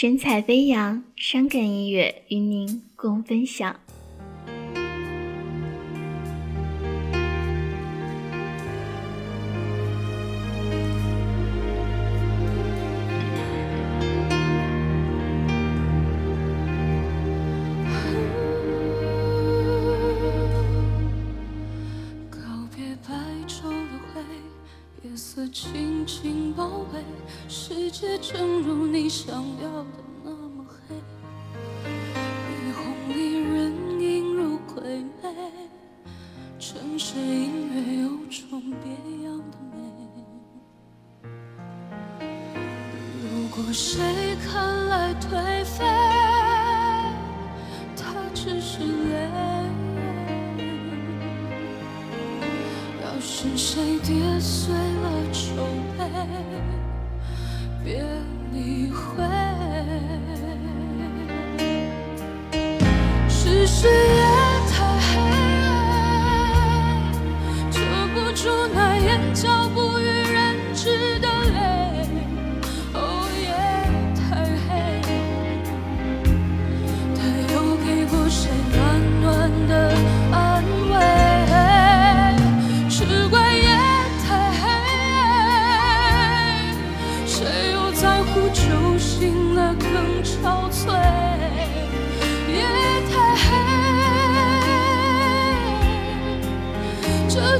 神采飞扬伤感音乐与您共分享。告别白昼的灰夜色轻别白昼的灰，夜色轻轻包围，世界正如你想要的那么黑。霓虹里人影如鬼魅，城市音乐有种别样的美。如果谁看来颓废，他只是累。要是谁跌碎了是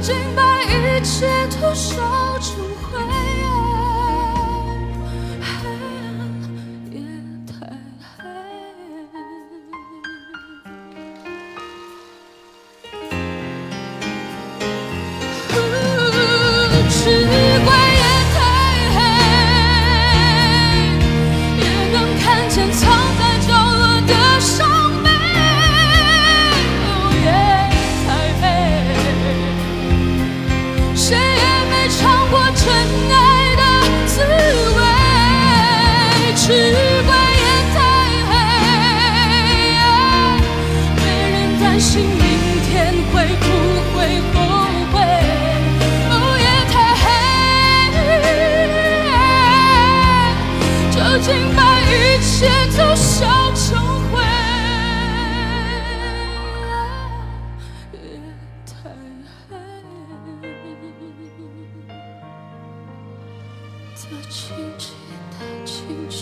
竟把一切都烧成灰？心明天会不会后悔。哦，夜太黑，究竟把一切都烧成灰。夜太黑，它轻轻，它轻轻。